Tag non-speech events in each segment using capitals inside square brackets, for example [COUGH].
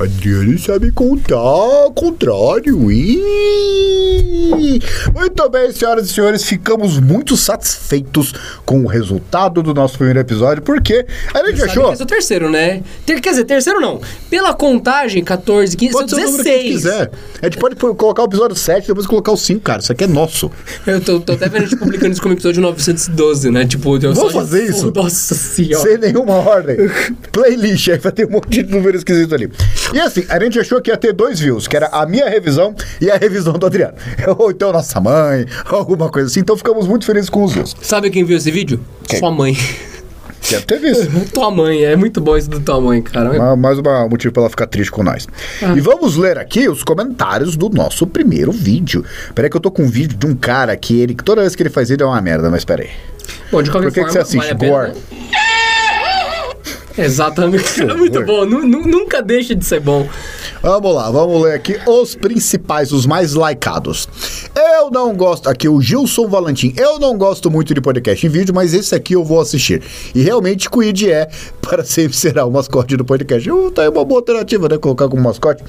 Adriano sabe contar ao contrário. Ih! Muito bem, senhoras e senhores, ficamos muito satisfeitos com o resultado do nosso primeiro episódio, porque a gente achou. esse é o terceiro, né? Ter, quer dizer, terceiro não. Pela contagem, 14, 15, Pode são ser o número que a gente 16. quiser. A gente pode colocar o episódio 7 depois colocar o 5, cara. Isso aqui é nosso. Eu tô, tô até vendo a gente publicando isso como episódio 912, né? Tipo, eu Vamos fazer isso? Nossa senhora. Sem nenhuma ordem. Playlist, aí vai ter um monte de número esquisito ali. E assim, a gente achou que ia ter dois views, que era a minha revisão e a revisão do Adriano. [LAUGHS] Ou então nossa mãe, [LAUGHS] alguma coisa assim. Então ficamos muito felizes com os views. Sabe quem viu esse vídeo? Quem? Sua mãe. Deve ter visto. [LAUGHS] tua mãe, é muito bom isso do tua mãe, cara. Ma- Mais um motivo pra ela ficar triste com nós. E vamos ler aqui os comentários do nosso primeiro vídeo. Peraí que eu tô com um vídeo de um cara que ele, que toda vez que ele faz vídeo é uma merda, mas peraí. Bom, de qualquer Por que, que forma, você assiste? vale a pena, Gore? né? Exatamente. [LAUGHS] É muito bom. Nu- nu- nunca deixa de ser bom. Vamos lá, vamos ler aqui os principais, os mais likeados. Eu não gosto, aqui o Gilson Valentim, eu não gosto muito de podcast em vídeo, mas esse aqui eu vou assistir. E realmente Quid é, [LAUGHS] para sempre será o mascote do podcast. Uh, tá aí uma boa alternativa, né, colocar como mascote.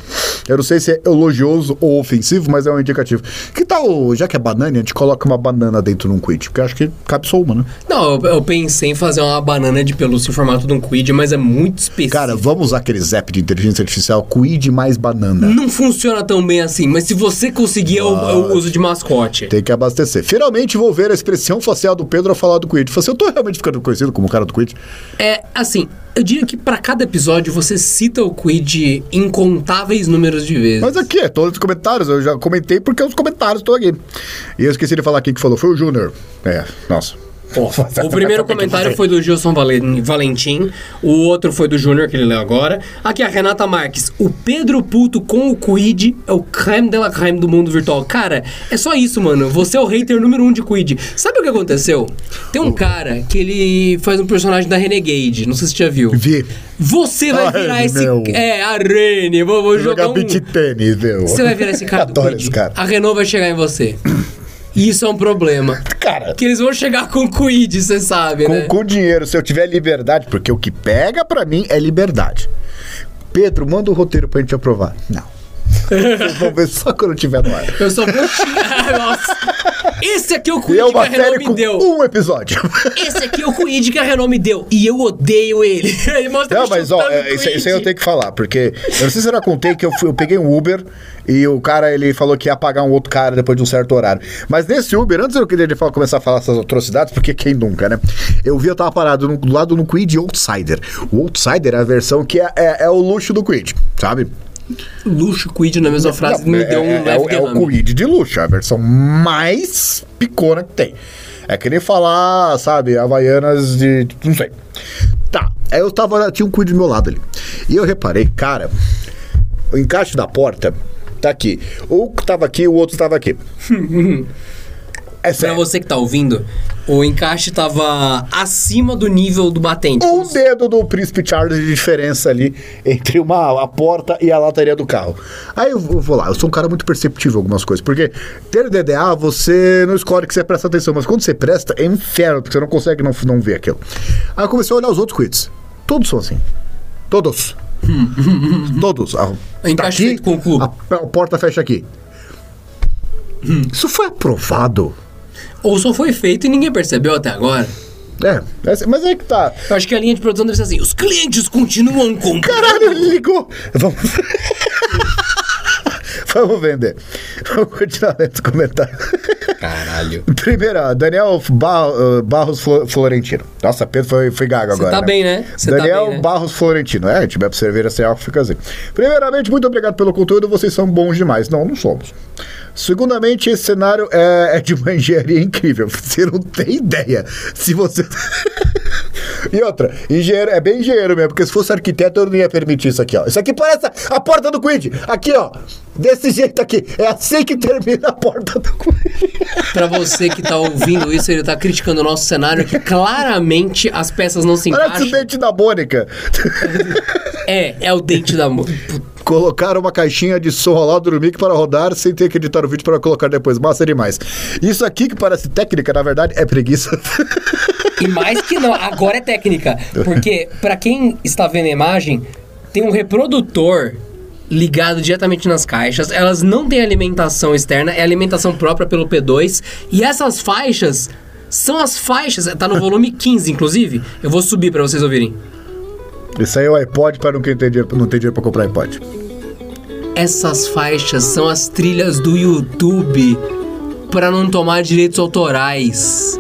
Eu não sei se é elogioso ou ofensivo, mas é um indicativo. Que tal, já que é banana, a gente coloca uma banana dentro de um Quid, porque eu acho que cabe só uma, né? Não, eu, eu pensei em fazer uma banana de pelúcia em formato de um quid, mas é muito específico. Cara, vamos usar aquele zap de inteligência artificial, Quid mais banana. Não funciona tão bem assim, mas se você conseguir, eu, uso de mascote. Tem que abastecer. Finalmente vou ver a expressão facial do Pedro ao falar do Quid. Falei assim, eu tô realmente ficando conhecido como o cara do Quid. É, assim, eu diria que pra cada episódio você cita o quid incontáveis números de vezes. Mas aqui é todos os comentários, eu já comentei porque os comentários estão aqui. E eu esqueci de falar quem que falou, foi o Júnior. É, nossa. O primeiro comentário foi do Gilson Valen- Valentim, o outro foi do Júnior, que ele leu agora. Aqui a Renata Marques. O Pedro Puto com o Quid é o creme de la creme do mundo virtual. Cara, é só isso, mano. Você é o hater número um de Quid. Sabe o que aconteceu? Tem um cara que ele faz um personagem da Renegade, não sei se você já viu. Vi. Você vai Ai, virar esse... meu. É, a Rene. Vou, vou jogar Jogar um... tênis, meu. Você vai virar esse cara do Adoro esse cara. A Renault vai chegar em você. [CLEARS THROAT] Isso é um problema. Cara, Que eles vão chegar com Quid, você sabe, com, né? com dinheiro, se eu tiver liberdade, porque o que pega pra mim é liberdade. Pedro, manda o roteiro pra gente aprovar. Não. Vocês vão ver só quando tiver no ar. Eu só vou te... [LAUGHS] Nossa. Esse aqui é o Quid é que a Renault me deu. um episódio. [LAUGHS] Esse aqui é o Quid que a Renault me deu. E eu odeio ele. [LAUGHS] Ele mostra Não, mas ó, é, isso, isso aí eu tenho que falar, porque eu não sei se eu já contei que eu, fui- eu peguei um Uber e o cara ele falou que ia pagar um outro cara depois de um certo horário. Mas nesse Uber, antes eu queria ele falar- começar a falar essas atrocidades, porque quem nunca, né? Eu vi eu tava parado no- do lado no Quid Outsider. O Outsider é a versão que é, é- é o luxo do Quid, sabe? Luxo Quid na mesma frase Não, me é, deu um é- é leve o- é o. Quid de luxo, é a versão mais picona que tem. É que nem falar, sabe, Havaianas de. não sei. Tá, aí eu tava. Tinha um Quid do meu lado ali. E eu reparei, cara, o encaixe da porta tá aqui. Um tava aqui, o outro tava aqui. [LAUGHS] É Pra você que tá ouvindo, o encaixe tava acima do nível do batente. Um dedo do Príncipe Charles de diferença ali entre uma, a porta e a lataria do carro. Aí eu vou, vou lá, eu sou um cara muito perceptível em algumas coisas, porque ter DDA você não escolhe que você presta atenção, mas quando você presta é inferno, porque você não consegue não, não ver aquilo. Aí eu comecei a olhar os outros quits. Todos são assim. Todos. [LAUGHS] Todos. A, tá Encaixe feito com o cu. a, a porta fecha aqui. Isso foi aprovado. Ou só foi feito e ninguém percebeu até agora. É, mas é que tá. Eu acho que a linha de produção deve ser assim: os clientes continuam comprando. Caralho, ele ligou! Vamos. [LAUGHS] Vamos vender. Vamos continuar lendo os comentários. Caralho. [LAUGHS] Primeiro, Daniel Bar- uh, Barros Flo- Florentino. Nossa, Pedro foi, foi gago Você agora. tá bem, né? Você tá Daniel bem, né? Barros Florentino. É, tiver pra cerveja sem álcool, fica assim. Primeiramente, muito obrigado pelo conteúdo, vocês são bons demais. Não, não somos. Segundamente, esse cenário é, é de uma engenharia incrível. [LAUGHS] Você não tem ideia se você. [LAUGHS] e outra, engenheiro, é bem engenheiro mesmo, porque se fosse arquiteto eu não ia permitir isso aqui, ó. Isso aqui parece a porta do Quid. Aqui, ó. Desse jeito aqui. É assim que termina a porta do Quid. Pra você que tá ouvindo isso, ele tá criticando o nosso cenário que claramente as peças não se Parece o encaixam. dente da Mônica. É, é o dente da mo... Colocar uma caixinha de som ao lado do mic para rodar sem ter que editar o vídeo para colocar depois. Massa demais. Isso aqui que parece técnica, na verdade, é preguiça. E mais que não, agora é técnica. Porque, pra quem está vendo a imagem, tem um reprodutor ligado diretamente nas caixas. Elas não têm alimentação externa, é alimentação própria pelo P2. E essas faixas são as faixas, tá no volume 15, inclusive. Eu vou subir para vocês ouvirem. Isso aí é o iPod para não dinheiro, não ter dinheiro para comprar iPod. Essas faixas são as trilhas do YouTube para não tomar direitos autorais.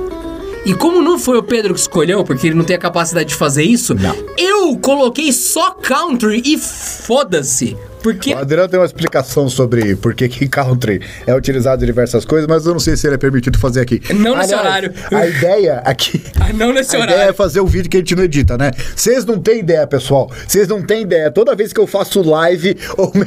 E como não foi o Pedro que escolheu, porque ele não tem a capacidade de fazer isso, não. eu coloquei só country e foda-se. Porque... O Adriano tem uma explicação sobre por que, country é utilizado em diversas coisas, mas eu não sei se ele é permitido fazer aqui. Não nesse horário. A ideia aqui. [LAUGHS] Ah, não nesse a horário. Ideia é fazer o um vídeo que a gente não edita, né? Vocês não têm ideia, pessoal. Vocês não têm ideia. Toda vez que eu faço live,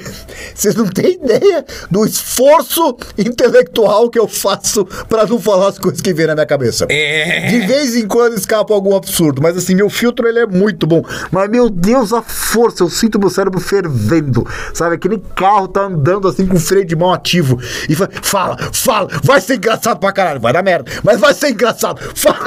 [LAUGHS] vocês não têm ideia do esforço intelectual que eu faço para não falar as coisas que vêm na minha cabeça. É. De vez em quando escapa algum absurdo, mas assim, meu filtro ele é muito bom. Mas meu Deus, a força, eu sinto meu cérebro fervendo. Sabe, aquele carro tá andando assim com freio de mão ativo. E fala, fala, vai ser engraçado pra caralho, vai dar merda, mas vai ser engraçado, fala.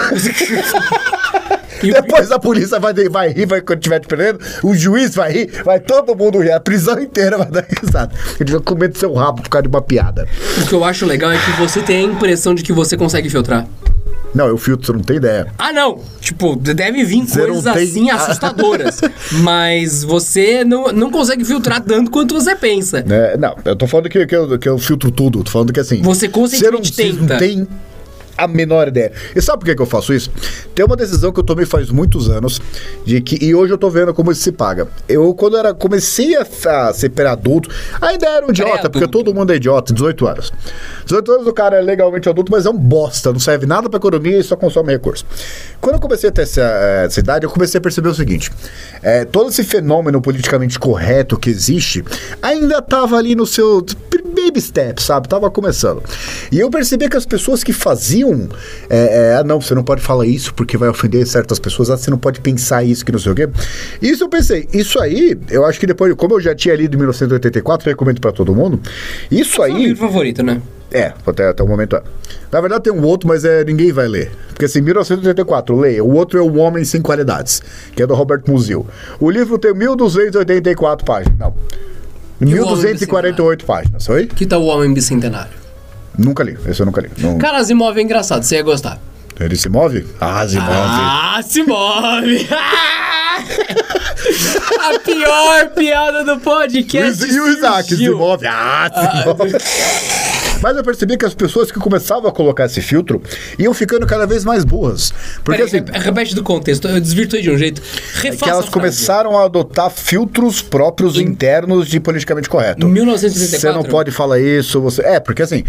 [LAUGHS] Depois a polícia vai, vai rir, vai, quando estiver te prendendo, o juiz vai rir, vai todo mundo rir, a prisão inteira vai dar risada. Ele vai comer do seu rabo por causa de uma piada. O que eu acho legal é que você tem a impressão de que você consegue filtrar. Não, eu filtro, você não tem ideia. Ah, não. Tipo, deve vir você coisas tem... assim assustadoras. mas você não, não consegue filtrar tanto quanto você pensa. É, não, eu tô falando que, que, eu, que eu filtro tudo. Tô falando que assim. Você conscientemente você não, tenta. Não tem a menor ideia. E sabe por que, que eu faço isso? Tem uma decisão que eu tomei faz muitos anos de que e hoje eu tô vendo como isso se paga. Eu quando era comecei a, a ser adulto, ainda era um idiota, porque todo mundo é idiota, 18 anos. 18 anos o cara é legalmente adulto, mas é um bosta, não serve nada para economia e só consome recurso. Quando eu comecei a ter essa, essa idade, eu comecei a perceber o seguinte: é, todo esse fenômeno politicamente correto que existe ainda tava ali no seu baby step, sabe? Tava começando. E eu percebi que as pessoas que faziam é, é, ah, não, você não pode falar isso porque vai ofender certas pessoas, ah, você não pode pensar isso, que não sei o quê. Isso eu pensei, isso aí, eu acho que depois, como eu já tinha lido em 1984, recomendo para todo mundo, isso aí... É o livro favorito, né? É, até, até o momento é. Na verdade tem um outro, mas é, ninguém vai ler. Porque assim, 1984, leia. O outro é O Homem Sem Qualidades, que é do Robert Musil. O livro tem 1284 páginas. Não. 1248 páginas, oi? Que tal O Homem Bicentenário? Nunca li, esse eu nunca li. Não... Cara, Asimov é engraçado, você ia gostar. Ele se move? Ah, se move. Ah, se move! [LAUGHS] A pior piada do podcast. E o Isaac se move. Ah, se ah, move. Mas eu percebi que as pessoas que começavam a colocar esse filtro iam ficando cada vez mais burras. Porque Pera, assim. Repete do contexto, eu desvirtuei de um jeito. Refaça é que elas começaram a adotar filtros próprios em... internos de politicamente correto. Em 1984. Você não pode falar isso, você. É, porque assim,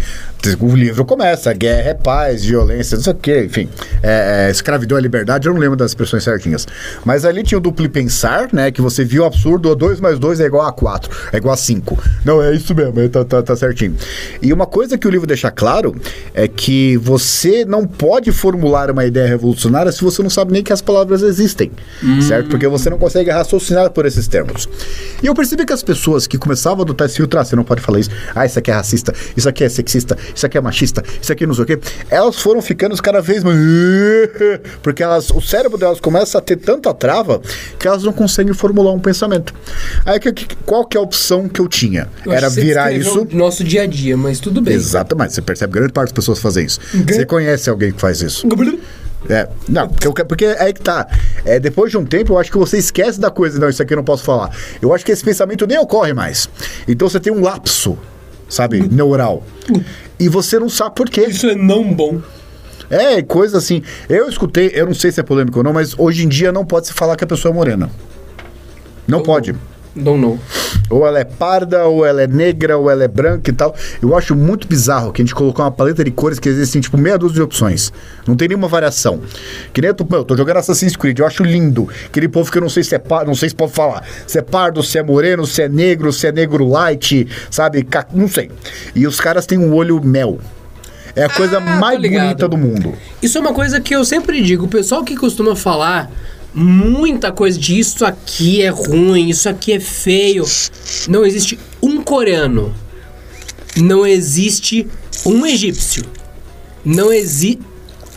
o livro começa: guerra é paz, violência, não sei o quê, enfim. É, é, escravidão é liberdade, eu não lembro das expressões certinhas. Mas ali tinha o duplo pensar, né? Que você viu o absurdo, 2 mais 2 é igual a 4, é igual a 5. Não, é isso mesmo, tá, tá, tá certinho. E uma coisa que o livro deixa claro é que você não pode formular uma ideia revolucionária se você não sabe nem que as palavras existem, hum. certo? Porque você não consegue raciocinar por esses termos. E eu percebi que as pessoas que começavam a adotar esse filtro, ah, você não pode falar isso, ah, isso aqui é racista, isso aqui é sexista, isso aqui é machista, isso aqui não sei o quê, elas foram ficando cada vez mais. [LAUGHS] Porque elas, o cérebro delas começa a ter tanta trava que elas não conseguem formular um pensamento. Aí qual que é a opção que eu tinha? Eu Era virar isso. Nosso dia a dia, mas tudo bem. Exato Exatamente, você percebe grande parte das pessoas fazem isso. Você conhece alguém que faz isso. É, não, porque, porque é aí que tá. É, depois de um tempo, eu acho que você esquece da coisa, não, isso aqui eu não posso falar. Eu acho que esse pensamento nem ocorre mais. Então você tem um lapso, sabe, neural. E você não sabe por quê. Isso é não bom. É, coisa assim. Eu escutei, eu não sei se é polêmico ou não, mas hoje em dia não pode se falar que a pessoa é morena. Não pode. Don't know. Ou ela é parda, ou ela é negra, ou ela é branca e tal. Eu acho muito bizarro que a gente colocou uma paleta de cores que existem, tipo, meia dúzia de opções. Não tem nenhuma variação. Que nem eu tô, eu tô jogando Assassin's Creed, eu acho lindo. Aquele povo que eu não sei se é pardo, não sei se pode falar. Se é pardo, se é moreno, se é negro, se é negro light, sabe? Não sei. E os caras têm um olho mel. É a coisa ah, mais bonita do mundo. Isso é uma coisa que eu sempre digo. O pessoal que costuma falar muita coisa de isso aqui é ruim, isso aqui é feio. Não existe um coreano. Não existe um egípcio. Não existe.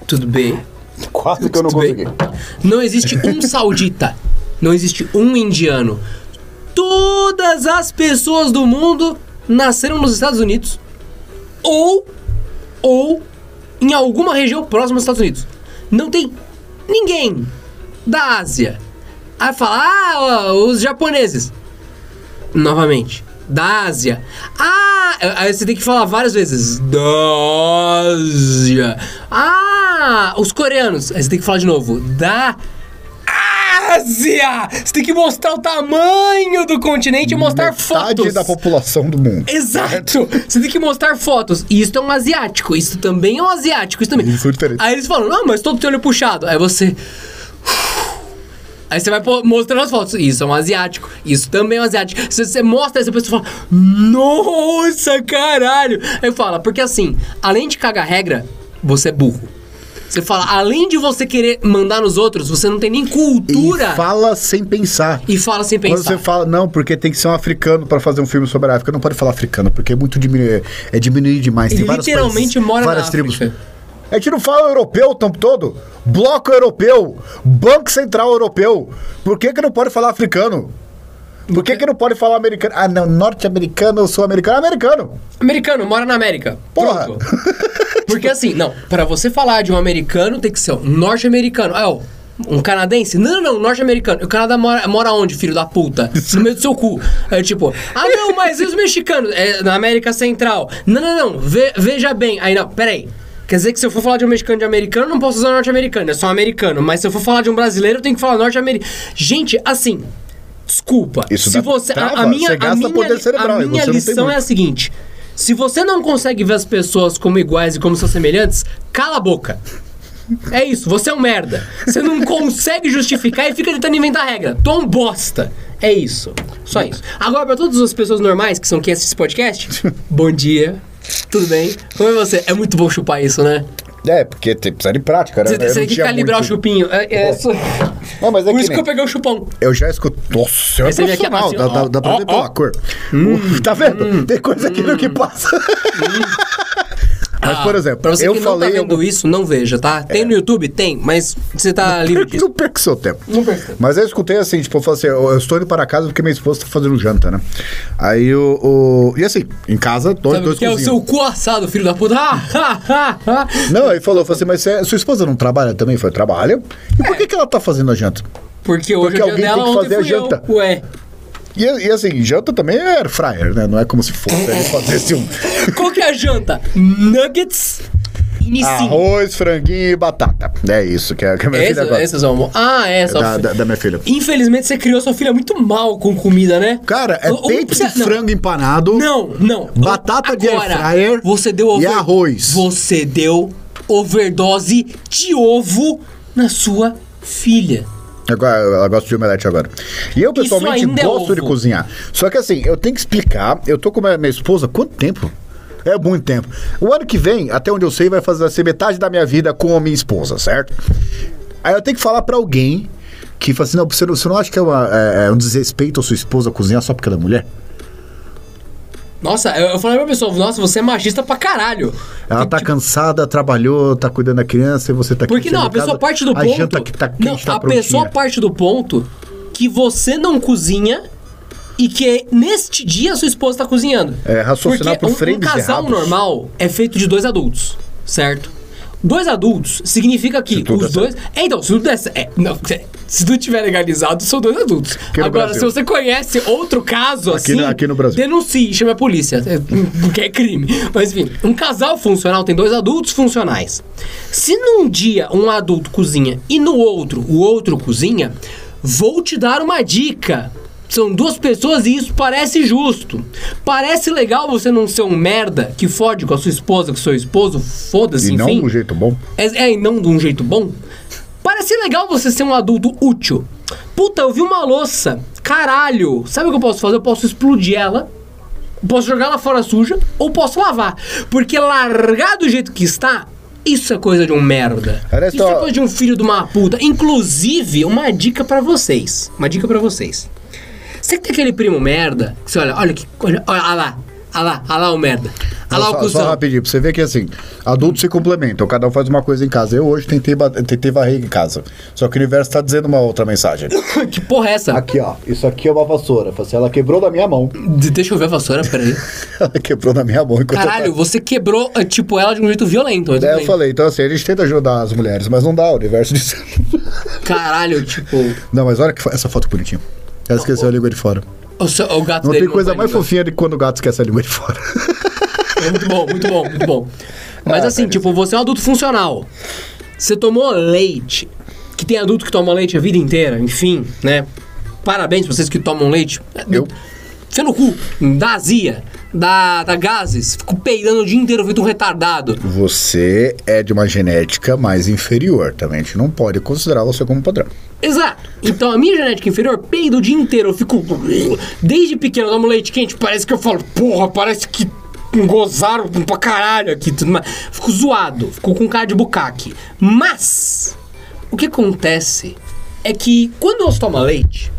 Tudo bem. Quase que eu não consegui. Não existe um saudita. Não existe um indiano. Todas as pessoas do mundo nasceram nos Estados Unidos ou ou em alguma região próxima dos Estados Unidos. Não tem ninguém da Ásia. Aí fala, ah, os japoneses. Novamente, da Ásia. Ah, aí você tem que falar várias vezes. Da Ásia. Ah, os coreanos. Aí você tem que falar de novo. Da Ásia! Você tem que mostrar o tamanho do continente e mostrar Metade fotos. da população do mundo. Exato! Você tem que mostrar fotos. E isso é um asiático. Isso também é um asiático. Isso também. Isso é diferente. Aí eles falam, não, mas todo tem olho puxado. Aí você. Aí você vai mostrando as fotos. Isso é um asiático. Isso também é um asiático. Se você mostra, essa pessoa fala, nossa, caralho. Aí fala, porque assim, além de cagar regra, você é burro. Você fala, além de você querer mandar nos outros, você não tem nem cultura. E fala sem pensar. E fala sem Quando pensar. você fala, não, porque tem que ser um africano pra fazer um filme sobre a África. Não pode falar africano, porque é muito diminuir, é diminuir demais. Ele tem vários literalmente países, mora várias na tribos. África. A gente não fala europeu o tempo todo. Bloco europeu, Banco Central Europeu. Por que, que não pode falar africano? Por que, que não pode falar americano? Ah, não, norte-americano, sul-americano, americano. Americano, mora na América. Porra. Pronto. Porque assim, não, pra você falar de um americano, tem que ser um norte-americano. Ah, um canadense? Não, não, não, norte-americano. O Canadá mora, mora onde, filho da puta? No meio do seu cu. É tipo, ah, não, mas e os mexicanos? É na América Central. Não, não, não, ve- veja bem. Aí, não, peraí. Quer dizer que se eu for falar de um mexicano de americano, eu não posso usar norte-americano, é só americano. Mas se eu for falar de um brasileiro, eu tenho que falar norte-americano. Gente, assim, desculpa. Isso se você. A, a minha, a minha, cerebral, a minha lição é a seguinte: se você não consegue ver as pessoas como iguais e como seus semelhantes, cala a boca. É isso, você é um merda. Você não [LAUGHS] consegue justificar e fica tentando inventar regra. Tu é um bosta. É isso. Só isso. Agora, pra todas as pessoas normais que são quem assiste esse podcast, [LAUGHS] bom dia. Tudo bem? Como é você? É muito bom chupar isso, né? É, porque tem, precisa de prática, né? Você Eu tem que calibrar muito- o chupinho. É, é isso. Não, mas é Por que isso que nem- eu peguei o chupão. Eu já escuto. Nossa, é vê aqui, profissional. assim, dá, dá, ó, dá pra ó, ver pela ó. cor. Uh, tá vendo? Tem coisa aqui no que passa. Mas, por exemplo, Pra você eu que não falei. tá vendo algum- isso, não veja, tá? Tem no YouTube? Tem, mas você tá livre disso. Não perca seu tempo. Não perca. Mas eu escutei assim, tipo, eu falei assim, eu, eu estou indo para casa porque minha esposa tá fazendo janta, né? Aí o. o- E assim, em casa, dois, Sabe dois que é o seu cu assado, filho da puta? Ah, ah, ah, ah. Não, aí falou, falou assim, mas sua esposa não trabalha também? Foi, trabalha. E por que, que ela tá fazendo a janta? Porque hoje Porque é alguém dela, tem que fazer a fui eu. janta. Ué. E, e assim, janta também é air fryer, né? Não é como se fosse ele fazesse um [LAUGHS] Qual que é a janta? Nuggets Nissin. arroz, franguinho e batata. É isso que é, que a minha Esse, filha gosta. esses são... Ah, é, Da, da, da minha filha. Infelizmente você criou sua filha muito mal com comida, né? Cara, é O- peito de não. frango empanado. Não, não. Batata de Agora, air fryer Você deu e arroz. Você deu overdose de ovo na sua filha. Agora, ela gosta de omelete agora. E eu, pessoalmente, é gosto de ovo. cozinhar. Só que assim, eu tenho que explicar. Eu tô com a minha, minha esposa há quanto tempo? É muito tempo. O ano que vem, até onde eu sei, vai fazer ser metade da minha vida com a minha esposa, certo? Aí eu tenho que falar pra alguém que fala assim: não, você não, você não acha que é, uma- é- é um desrespeito a sua esposa cozinhar só porque ela é mulher? Nossa, eu, eu falei pra pessoa, nossa, você é machista pra caralho. Ela tá cansada, trabalhou, tá cuidando da criança e você tá aqui Porque não, a pessoa casa, parte do a ponto. janta que tá não, tá a pessoa parte do ponto que você não cozinha e que neste dia a sua esposa tá cozinhando. É, raciocinar Porque por um, um casal errados. normal é feito de dois adultos, certo? Dois adultos significa que os dois. É, então, se tudo der é, não, se- tudo tiver legalizado, são dois adultos. Agora, Brasil. se você conhece outro caso Aqui assim. no- aqui no Brasil. Denuncie, e chame a polícia. é, Porque é crime. Mas enfim, um casal funcional tem dois adultos funcionais. Se num dia um adulto cozinha e no outro o outro cozinha, vou te dar uma dica. São duas pessoas e isso parece justo. Parece legal você não ser um merda que fode com a sua esposa, com seu esposo, foda-se, E não enfim. de um jeito bom. É, é, e não de um jeito bom. Parece legal você ser um adulto útil. Puta, eu vi uma louça. Caralho. Sabe o que eu posso fazer? Eu posso explodir ela. Posso jogar ela fora suja. Ou posso lavar. Porque largar do jeito que está. Isso é coisa de um merda. Aliás, Isso é coisa de um filho de uma puta. Inclusive, uma dica pra vocês. Uma dica pra vocês. Você que tem aquele primo merda, que você olha, olha que. Olha, olha, lá. Olha lá, olha lá o merda. Olha lá o cuzão. só rapidinho, pra você ver que assim, adultos se complementam, cada um faz uma coisa em casa. Eu hoje tentei, tentei varrer em casa. Só que o universo tá dizendo uma outra mensagem. [COUGHS] que porra é essa? Aqui, ó. Isso aqui é uma vassoura. Assim, ela quebrou na minha mão. De- Deixa eu ver a vassoura, peraí. [LAUGHS] Ela quebrou na minha mão enquanto Caralho, eu você quebrou, eh, tipo, ela de um jeito violento. tava... É, eu falei, então assim, a gente tenta ajudar as mulheres, mas não dá, o universo [LAUGHS] diz. Caralho, tipo... Não, mas olha que fo- essa foto bonitinha. Ela esqueceu a língua de fora. O, seu- o gato Não tem coisa vai mais fofinha que quando o gato esquece a língua de fora. É muito bom, muito bom, muito bom. Mas Ah, assim, tipo, você é um adulto funcional. Você tomou leite, que tem adulto que toma leite a vida inteira, enfim, né? Parabéns pra vocês que tomam leite. Eu. Fê no cu, dá azia, dá, dá gases, fico peidando o dia inteiro feito um retardado. Você é de uma genética mais inferior. Também a gente não pode considerar você como padrão. Exato. Então a minha genética inferior peida o dia inteiro. Eu fico. Desde pequeno eu tomo leite quente, parece que eu falo, porra, parece que gozaram pra caralho aqui. Tudo mais. Fico zoado, fico com cara de bucaque. Mas, o que acontece é que quando você toma leite.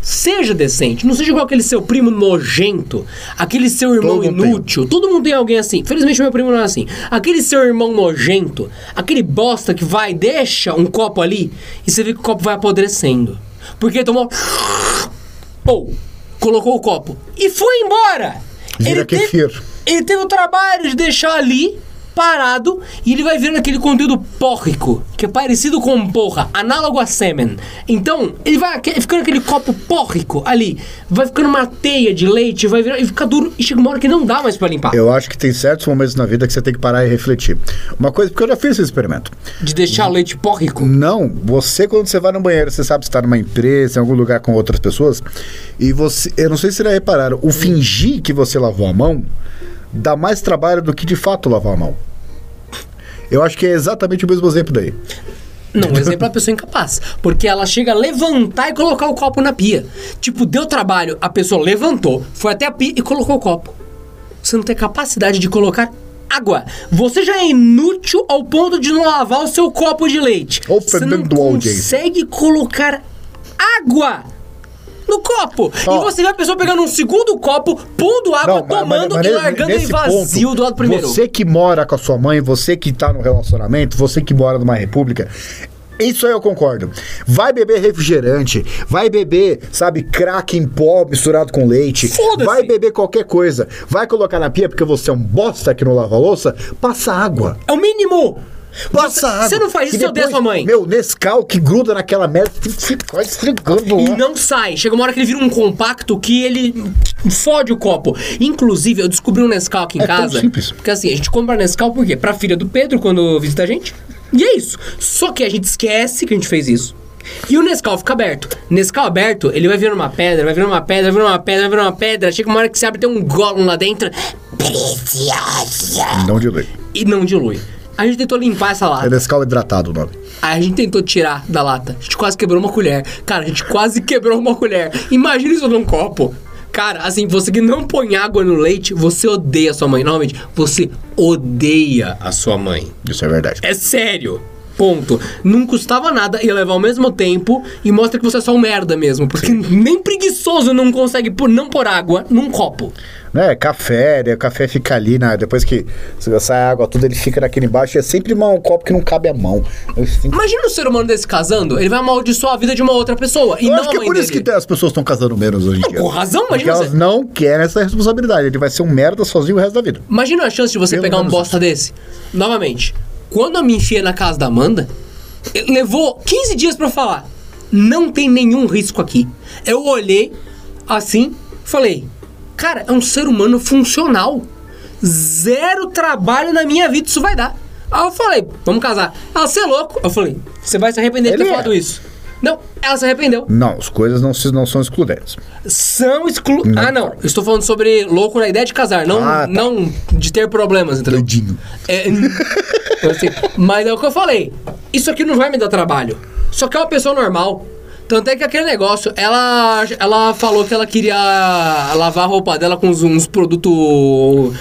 Seja decente, não seja igual aquele seu primo nojento, aquele seu irmão Todo inútil. Todo mundo tem alguém assim. Felizmente meu primo não é assim. Aquele seu irmão nojento, aquele bosta que vai, deixa um copo ali e você vê que o copo vai apodrecendo. Porque ele tomou. Pô, colocou o copo e foi embora. Vira teve, kefir. ele teve o trabalho de deixar ali parado e ele vai virando aquele conteúdo pórrico, que é parecido com porra, análogo a sêmen. Então, ele vai ficando aquele copo pórrico ali, vai ficando uma teia de leite, vai virar e fica duro e chega uma hora que não dá mais pra limpar. Eu acho que tem certos momentos na vida que você tem que parar e refletir. Uma coisa, porque eu já fiz esse experimento. De deixar o leite pórrico. Não, você quando você vai no banheiro, você sabe se está numa empresa, em algum lugar com outras pessoas, e você, eu não sei se vocês já repararam, o fingir que você lavou a mão dá mais trabalho do que de fato lavar a mão. Eu acho que é exatamente o mesmo exemplo daí. Não, o exemplo é a pessoa incapaz. Porque ela chega a levantar e colocar o copo na pia. Tipo, deu trabalho, a pessoa levantou, foi até a pia e colocou o copo. Você não tem capacidade de colocar água. Você já é inútil ao ponto de não lavar o seu copo de leite. Você não Ofendendo a audiência. consegue colocar água no copo. E Ó. você vê a pessoa pegando um segundo copo, pondo água, mas- tomando mas e nesse- largando ele nesse vazio ponto, do lado primeiro. Você que mora com a sua mãe, você que tá no relacionamento, você que mora numa república. Isso aí eu concordo. Vai beber refrigerante, vai beber, sabe, crack em pó misturado com leite, vai beber qualquer coisa, vai colocar na pia porque você é um bosta que não lava a louça, passa água. É o mínimo. Passa Você- água. Você não faz isso, odeia depois, sua mãe. Meu, Nescau que gruda naquela merda, você fica esfregando E não sai. Chega uma hora que ele vira um compacto que ele fode o copo. Inclusive, eu descobri um Nescau aqui em É tão casa. simples. Porque assim, a gente compra Nescau por quê? Pra filha do Pedro quando visita a gente. E é isso. Só que a gente esquece que a gente fez isso. E o Nescau fica aberto. Nescau aberto, ele vai virando uma pedra, vai virando uma pedra, vai virando uma pedra, vai virando uma pedra. Chega uma hora que você abre tem um Gollum lá dentro. Preciosa. Não dilui. E não dilui. A gente tentou limpar essa lata. É Nescau hidratado o nome. Aí a gente tentou tirar da lata. A gente quase quebrou uma colher. Cara, a gente quase quebrou uma colher. Imagina isso num copo. Cara, assim, você que não põe água no leite, você odeia a sua mãe. Normalmente, você odeia a sua mãe. Isso é verdade. É sério. Ponto. Não custava nada, ia levar ao mesmo tempo e mostra que você é só um merda mesmo. Porque [LAUGHS] nem preguiçoso não consegue pôr, não pôr água num copo. né, café, né, o café fica ali, na, depois que sai a água, tudo ele fica naquele embaixo, é sempre uma- um copo que não cabe a mão. Sinto- Imagina o ser humano desse casando, ele vai amaldiçoar a vida de uma outra pessoa. E eu não acho que é por isso dele. que as pessoas estão casando menos hoje em dia. com razão, Porque imagina elas você- não querem essa responsabilidade. Ele vai ser um merda sozinho o resto da vida. Imagina a chance de você Pelo pegar um bosta desse. Novamente, quando eu me enfiei na casa da Amanda, levou 15 dias pra eu falar. Não tem nenhum risco aqui. Eu olhei assim, falei, cara, é um ser humano funcional. Zero trabalho na minha vida isso vai dar. Aí eu falei, vamos casar. Ela, você é louco? Eu falei, você vai se arrepender de ter Ele é. falado isso. Não, ela se arrependeu. Não, as coisas não, se- não são excludentes. São exclu... Não. Ah, não. Estou falando sobre louco na ideia de casar, não, Ah, tá. não de ter problemas, entendeu? Doidinho. É, [LAUGHS] eu sei. mas é o que eu falei. Isso aqui não vai me dar trabalho. Só que é uma pessoa normal. Tanto é que aquele negócio, ela, ela falou que ela queria lavar a roupa dela com uns, uns produtos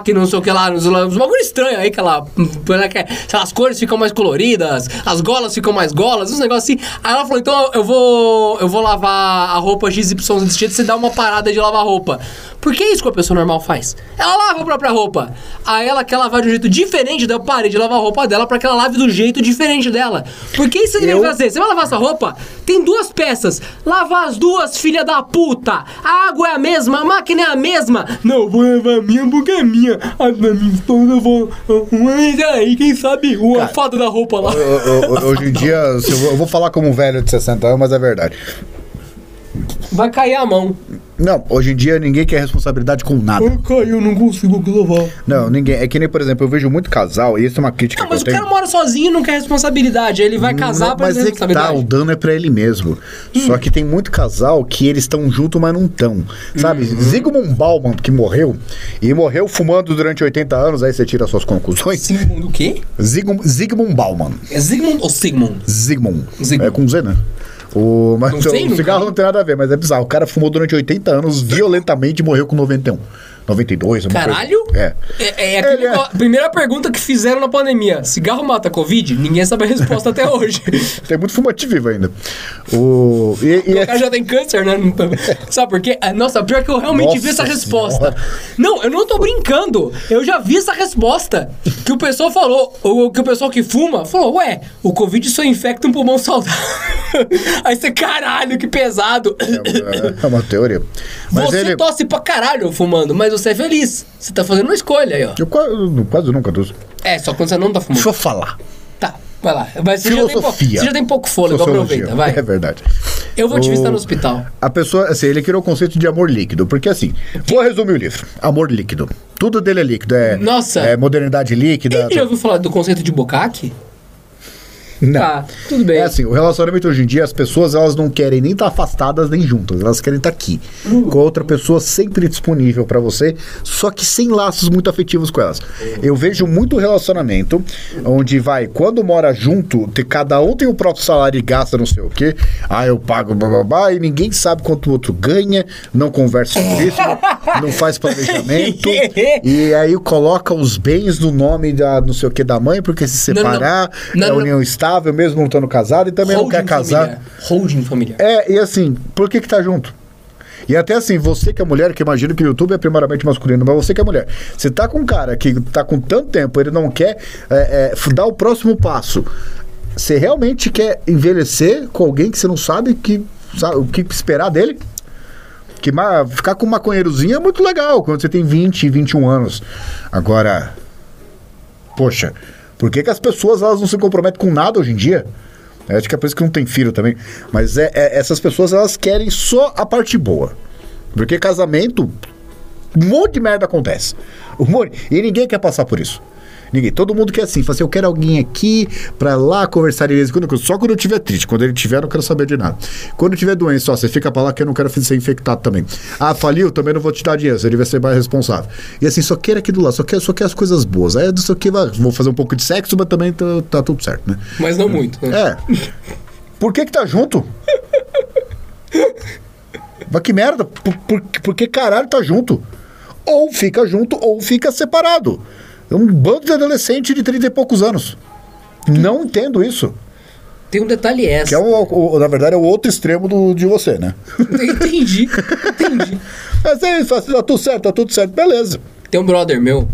que não sei o que lá, uns, uns bagulho estranho aí que ela, ela quer. As cores ficam mais coloridas, as golas ficam mais golas, uns negócios assim. Aí ela falou: então eu vou, eu vou lavar a roupa XY desse jeito, você dá uma parada de lavar roupa. Porque é isso que a pessoa normal faz. Ela lava a própria roupa. Aí ela quer lavar de um jeito diferente, daí eu parei de lavar a roupa dela pra que ela lave do jeito diferente dela. Porque isso que você Eu- fazer. Você vai lavar sua roupa, tem duas peças. Lava as duas, filha da puta. A água é a mesma, a máquina é a mesma. Não, vou lavar a minha porque é minha. A da minha esposa eu vou. Mas aí, quem sabe o a fada da roupa lá. Ho- ho- Hoje em dia, eu vou- eu vou falar como um velho de 60 anos, mas é verdade. Vai cair a mão. Não, hoje em dia ninguém quer responsabilidade com nada. Ai, caiu, não consigo lavar. Não, ninguém. É que nem, por exemplo, eu vejo muito casal, e isso é uma crítica Não, mas eu o tenho. cara mora sozinho e não quer responsabilidade. Ele vai casar Não, pra mas ter é tá, responsabilidade. o dano é pra ele mesmo. Só que tem muito casal que eles estão juntos, mas não estão. Sabe? Uhum. Zygmunt Bauman, que morreu, e morreu fumando durante 80 anos, aí você tira suas conclusões. Sigmund o quê? Zygmunt, Zygmunt Bauman. É Zygmunt ou Sigmund? Zygmunt. Zygmunt. É com Z, né? O, mas Não o sei, nunca cigarro não tem nada a ver, mas é bizarro. O cara fumou durante 80 anos violentamente e morreu com 91. 92, uma coisa. Caralho? É. É, é aquele Ele é- Primeira pergunta que fizeram na pandemia: cigarro mata Covid? Ninguém sabe a resposta até hoje. [LAUGHS] Tem muito fumante vivo ainda. O, e, e O é- cara já tem câncer, né? Tá- Sabe por quê? Ah, Nossa, pior que eu realmente vi essa Nossa resposta. Senhora. Não, eu não tô brincando. Eu já vi essa resposta. Que o pessoal falou, o que o pessoal que fuma falou, ué, o Covid só infecta um pulmão saudável. [LAUGHS] Aí você, caralho, que pesado. é uma teoria. Mas você ele. tosse pra caralho fumando, mas você é feliz. Você tá fazendo uma escolha aí, ó. Eu quase, quase nunca tosso. É, só quando você não tá fumando. Deixa eu falar. Tá, vai lá. Mas você já, tem pouco, Filosofia. você já tem pouco fôlego, Sociologia. aproveita, vai. É verdade. Eu vou te visitar no hospital. A pessoa, assim, ele criou o conceito de amor líquido, porque assim, vou resumir o livro. Amor líquido. Tudo dele é líquido. É, Nossa. É modernidade líquida. Ele já ouviu falar do conceito de bucaque? Não. Tá, tudo bem. É assim, o relacionamento hoje em dia, as pessoas elas não querem nem estar afastadas nem juntas, elas querem estar aqui, com a outra pessoa sempre disponível pra você, só que sem laços muito afetivos com elas. Eu vejo muito relacionamento onde vai, quando mora junto, te- cada um tem o próprio salário e gasta não sei o quê, ah, eu pago blá blá blá, e ninguém sabe quanto o outro ganha, não conversa sobre isso, não faz planejamento, [LAUGHS] e aí coloca os bens no nome da não sei o que da mãe, porque se Não, não, não. separar Não, é não. união estável, mesmo não estando casado, e também não quer casar. Familiar. Holding familiar. É, e assim, por que que tá junto? E até assim, você que é mulher, que imagino que o YouTube é primariamente masculino, mas você que é mulher, você tá com um cara que tá com tanto tempo, ele não quer é, é, dar o próximo passo. Você realmente quer envelhecer com alguém que você não sabe que sabe, o que esperar dele? Que ficar com um maconheirozinho é muito legal quando você tem 20, 21 anos. Agora, poxa, por que, que as pessoas elas não se comprometem com nada hoje em dia? Eu acho que é por isso que não tem filho também. Mas é, é- essas pessoas elas querem só a parte boa. Porque casamento, um monte de merda acontece. Um monte, e ninguém quer passar por isso. Ninguém. Todo mundo quer assim, fala assim, eu quero alguém aqui pra lá conversar de vez em quando. Só quando eu tiver triste. Quando ele tiver, eu não quero saber de nada. Quando eu tiver doença, ó, você fica pra lá que eu não quero ser infectado também. Ah, faliu, também não vou te dar dinheiro. Você devia ser mais responsável. E assim, só quero aqui do lado, só quero, só quero as coisas boas. Aí, aqui, vai, vou fazer um pouco de sexo, mas também tá, tá tudo certo, né? Mas não muito, né? É. Por que que tá junto? Mas que merda? Por, por, por que caralho tá junto? Ou fica junto ou fica separado. É um bando de adolescente de 30 e poucos anos. Não entendo isso. Tem um detalhe Que é, extra. o, o- na verdade, é o outro extremo do, de você, né? [LAUGHS] Entendi, entendi. Mas é isso, tá tudo certo, tá tudo certo, beleza. Tem um brother meu,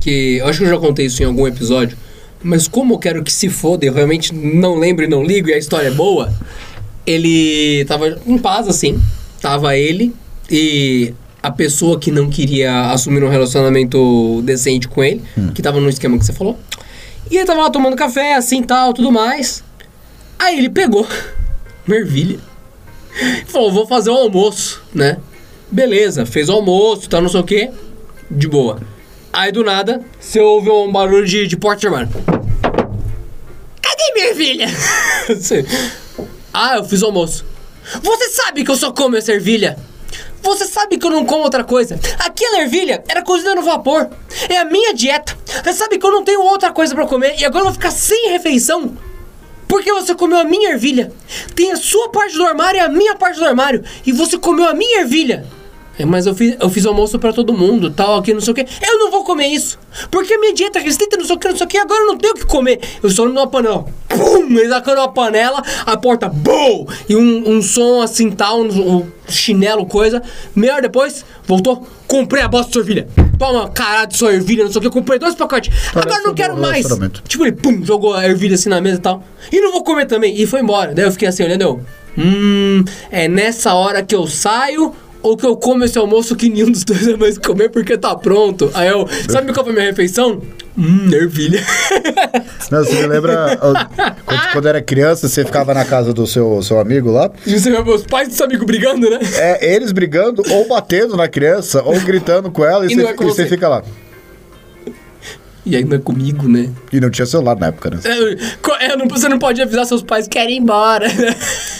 que acho que eu já contei isso em algum episódio, mas como eu quero que se foda, eu realmente não lembro e não ligo e a história é boa, ele tava em paz, assim, tava ele e a pessoa que não queria assumir um relacionamento decente com ele, que tava no esquema que você falou, e ele tava lá tomando café, assim, tal, tudo mais, aí ele pegou [LAUGHS] uma ervilha e falou, vou fazer o almoço, né? Beleza, fez o almoço, tá não sei o quê. De boa. Aí do nada, você ouve um barulho de, de porta armário. Cadê minha ervilha? [LAUGHS] Você, ah, eu fiz o almoço. Você sabe que eu só como essa ervilha? Você sabe que eu não como outra coisa. Aquela ervilha era cozida no vapor. É a minha dieta. Você sabe que eu não tenho outra coisa pra comer e agora eu vou ficar sem refeição. Porque você comeu a minha ervilha. Tem a sua parte do armário e a minha parte do armário. E você comeu a minha ervilha. Mas eu fiz, eu fiz almoço pra todo mundo, tal, aqui, não sei o quê. Eu não vou comer isso. Porque a minha dieta é restrita, não sei o que, não sei o que, agora eu não tenho o que comer. Eu só numa panela. Pum! Ele tacando uma panela, a porta, BUM! E um, um som assim, tal, um, um chinelo, coisa. Meia hora depois, voltou, comprei a bosta de sorvilha. Toma, caralho de sua ervilha, não sei o que, eu comprei dois pacotes. Parece agora não quero mais. Tipo, ele, pum, jogou a ervilha assim na mesa e tal. E não vou comer também. E foi embora. Daí eu fiquei assim, olhando, eu, hum, é nessa hora que eu saio ou que eu como esse almoço que nenhum dos dois é mais comer porque tá pronto. Aí eu, sabe qual foi a minha refeição? Hum, ervilha. [LAUGHS] Não, você me lembra quando, quando era criança, você ficava na casa do seu, seu amigo lá? E você vê meus pais seus amigos brigando, né? É, eles brigando ou batendo na criança ou gritando com ela e, E você, é com e você fica lá. E não é comigo, né? E não tinha celular na época, né? É, é, não, você não pode avisar seus pais que querem ir embora. Socorro.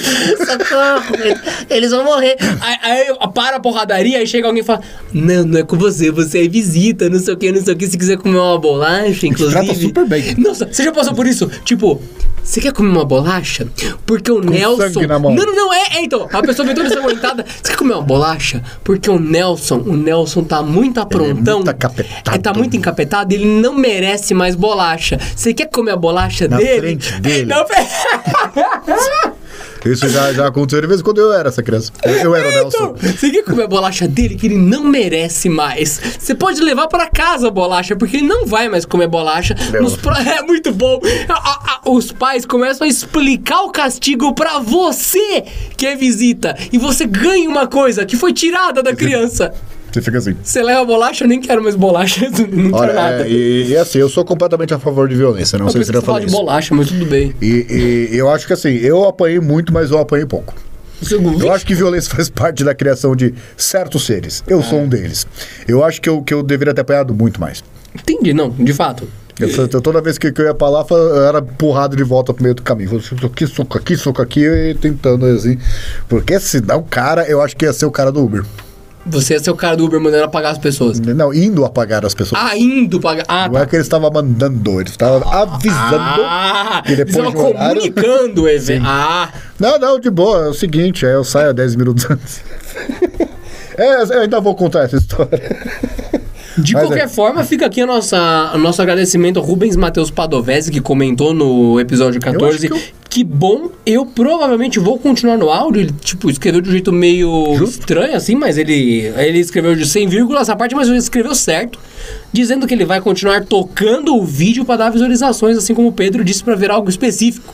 [LAUGHS] Socorro, eles vão morrer. Aí, aí para a porradaria, aí chega alguém e fala: Não, não é com você, você é visita, não sei o que, não sei o que. Se quiser comer uma bolacha, inclusive. trata super bem. Nossa, você já passou por isso? Tipo. Você quer comer uma bolacha? Porque o Nelson. sangue na mão. Não, não, não, é, é então. A pessoa vem toda ensanguentada. Você quer comer uma bolacha? Porque o Nelson, o Nelson tá muito aprontão. muito encapetado. Ele tá muito encapetado, ele não merece mais bolacha. Você quer comer a bolacha Na dele? frente dele. [LAUGHS] Na frente. Isso já, já aconteceu de vez em quando eu era essa criança. Eu, eu era o Nelson. Então, você quer comer a bolacha dele que ele não merece mais? Você pode levar pra casa a bolacha, porque ele não vai mais comer bolacha. Pro- [LAUGHS] É muito bom. A- a- os pais começam a explicar o castigo pra você que é visita. E você ganha uma coisa que foi tirada da criança. Você fica assim. Você leva bolacha, eu nem quero mais bolacha. [LAUGHS] Não quero Olha, nada. é, e, e assim, eu sou completamente a favor de violência. Não sei se você falava falou de isso. bolacha, mas tudo bem. E, e eu acho que assim, eu apanhei muito, mas eu apanhei pouco. Eu acho que violência [LAUGHS] faz parte da criação de certos seres. Eu sou um deles. Eu acho que eu, que eu deveria ter apanhado muito mais. Entendi, não, de fato. Eu, toda vez que, eu ia pra lá, eu era empurrado de volta pro meio do caminho. Eu, aqui, soco aqui, soco aqui, e tentando assim. Porque senão o cara, eu acho que ia ser o cara do Uber. Você ia ser o cara do Uber mandando apagar as pessoas. Não, indo apagar as pessoas. Ah, indo pagar. Ah, Não é que ele estava mandando, ele estava avisando. Ah, que depois você estava de um comunicando o evento. Ah, Não, não, de boa, é o seguinte, aí eu saio 10 minutos antes. [LAUGHS] é, eu ainda vou contar essa história. De Mas qualquer é. forma, fica aqui a nossa, o nosso agradecimento ao Rubens Matheus Padovese, que comentou no episódio 14. que eu- Que bom, eu provavelmente vou continuar no áudio. Ele, tipo, escreveu de um jeito meio Justo. estranho, assim, mas ele, ele escreveu de 100 vírgulas essa parte, mas ele escreveu certo. Dizendo que ele vai continuar tocando o vídeo para dar visualizações, assim como o Pedro disse, para ver algo específico.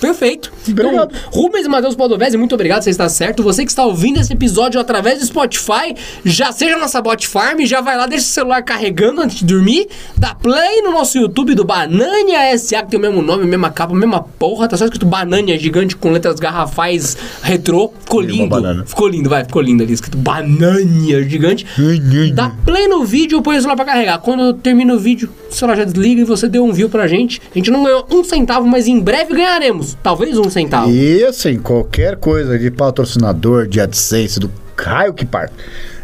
Perfeito. Obrigado. Então, Rubens Matheus Padovese, muito obrigado, você está certo. Você que está ouvindo esse episódio através do Spotify, já seja nossa bot farm, já vai lá, deixa o celular carregando antes de dormir, dá play no nosso YouTube do Banania SA, que tem o mesmo nome, mesma capa, mesma porra, tá só escrito Banania gigante com letras garrafais retrô. Ficou lindo. Ficou lindo, vai, ficou lindo ali, escrito Banania gigante. Dá play no vídeo, põe o celular pra carregar. Quando termina o vídeo, o celular já desliga e você deu um view pra gente. A gente não ganhou um centavo, mas em breve ganharemos. Talvez um centavo. E assim, qualquer coisa de patrocinador, de AdSense, do raio que parte,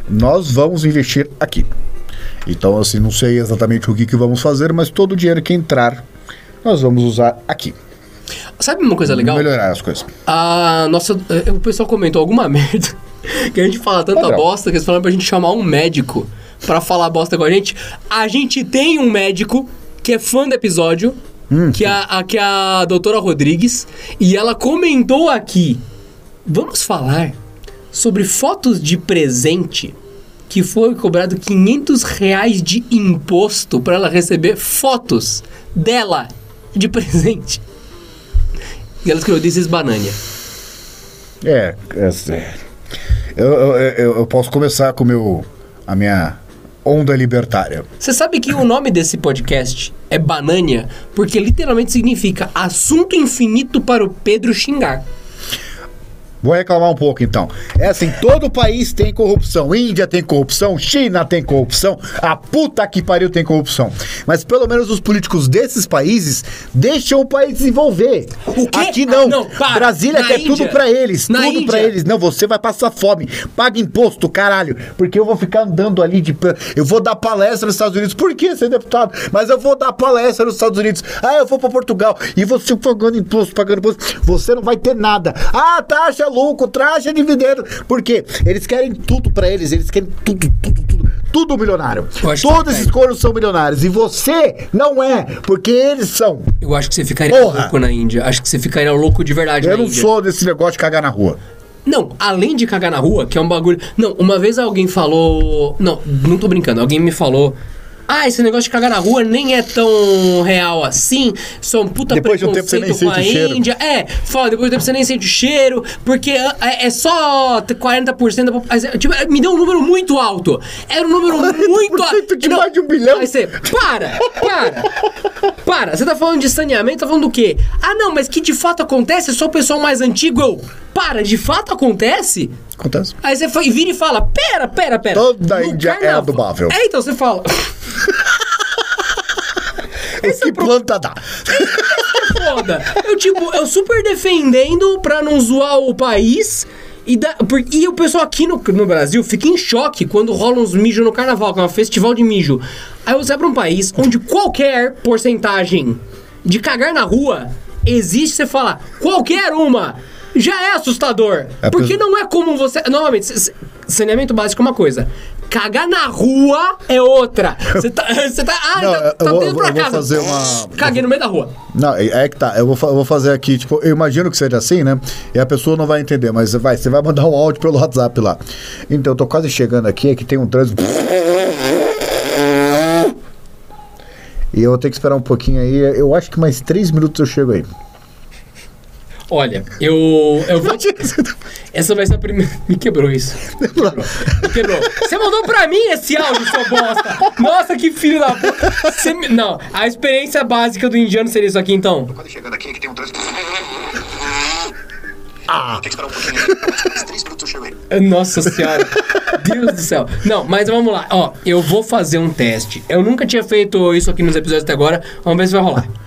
nós vamos investir aqui. Então, assim, não sei exatamente o que, que vamos fazer, mas todo o dinheiro que entrar, nós vamos usar aqui. Sabe uma coisa legal? Melhorar as coisas. A nossa. eh, O pessoal comentou alguma [LAUGHS] merda. Que a gente fala tanta Padrão. bosta que eles falaram pra gente chamar um médico pra falar bosta com a gente. A gente tem um médico que é fã do episódio, que, é a, a- que a doutora Rodrigues, e ela comentou aqui. Vamos falar sobre fotos de presente que foi cobrado 500 reais de imposto pra ela receber fotos dela de presente. E ela escreveu This is Banania. É, é, é. Eu, eu, eu, posso começar com meu, a minha onda libertária. Você sabe que o nome desse podcast é Banânia porque literalmente significa assunto infinito para o Pedro xingar. Vou reclamar um pouco então. É assim, todo país tem corrupção. Índia tem corrupção, China tem corrupção, a puta que pariu tem corrupção. Mas pelo menos os políticos desses países deixam o país desenvolver. O quê? Aqui não. Ah, não, para. Brasília Na quer Índia- tudo pra eles, na tudo pra Índia- eles. Não, você vai passar fome. Paga imposto, caralho. Porque eu vou ficar andando ali de. Eu vou dar palestra nos Estados Unidos. Por que ser deputado? Mas eu vou dar palestra nos Estados Unidos. Ah, eu vou pra Portugal. E você pagando imposto, pagando imposto. Você não vai ter nada. Ah, taxa lucro, traz dividendo. Por quê? Eles querem tudo pra eles, eles querem tudo, tudo, tudo. Tudo milionário. Todos esses coros são milionários. E você não é, porque eles são. Eu acho que você ficaria Porra. louco na Índia. Acho que você ficaria louco de verdade Eu não Índia. sou desse negócio de cagar na rua. Não, além de cagar na rua, que é um bagulho. Não, uma vez alguém falou. Não, não tô brincando. Alguém me falou ah, esse negócio de cagar na rua nem é tão real assim. Só um puta depois de um tempo você nem com a Índia. É, fala, depois de um tempo você nem sente o cheiro, porque é, é só 40% da população. Tipo, me deu um número muito alto. Era um número muito alto. de mais de um bilhão. Aí você, para, para. para, você tá falando de saneamento, tá falando do quê? Ah, não, mas que de fato acontece, é só o pessoal mais antigo. Eu, para, de fato acontece? Acontece. Aí você vira e fala: pera, pera, pera. Toda a Índia é carnaval... é adubável. É, então você fala. Esse que é planta dá? É foda. Eu, tipo, eu super defendendo pra não zoar o país. E, da, por, e o pessoal aqui no, no Brasil fica em choque quando rola uns mijos no carnaval, que é um festival de mijo. Aí você vai pra um país onde qualquer porcentagem de cagar na rua existe, você fala, qualquer uma já é assustador. É porque não é como você. Novamente, saneamento básico é uma coisa. Cagar na rua é outra. Você tá, [LAUGHS] você tá. Ah, não, tá, tá vou, dentro pra casa. fazer uma. Caguei no meio da rua. Não, é, é que tá. Eu vou, eu vou fazer aqui, tipo, eu imagino que seja assim, né? E a pessoa não vai entender, mas vai, você vai mandar um áudio pelo WhatsApp lá. Então, eu tô quase chegando aqui, aqui tem um trânsito. E eu vou ter que esperar um pouquinho aí. Eu acho que mais três minutos eu chego aí. Olha, eu. eu vou... [LAUGHS] Essa vai ser a primeira. [LAUGHS] Me quebrou isso. Me quebrou. Me quebrou. Você mandou pra mim esse áudio, sua bosta! Nossa, que filho da puta! Você... Não, a experiência básica do indiano seria isso aqui então. Quando chegando aqui, que tem um trânsito. Ah! Tem que esperar um pouquinho. três minutos eu chego aí. Nossa senhora. Deus do céu. Não, mas vamos lá. Ó, eu vou fazer um teste. Eu nunca tinha feito isso aqui nos episódios até agora. Vamos ver se vai rolar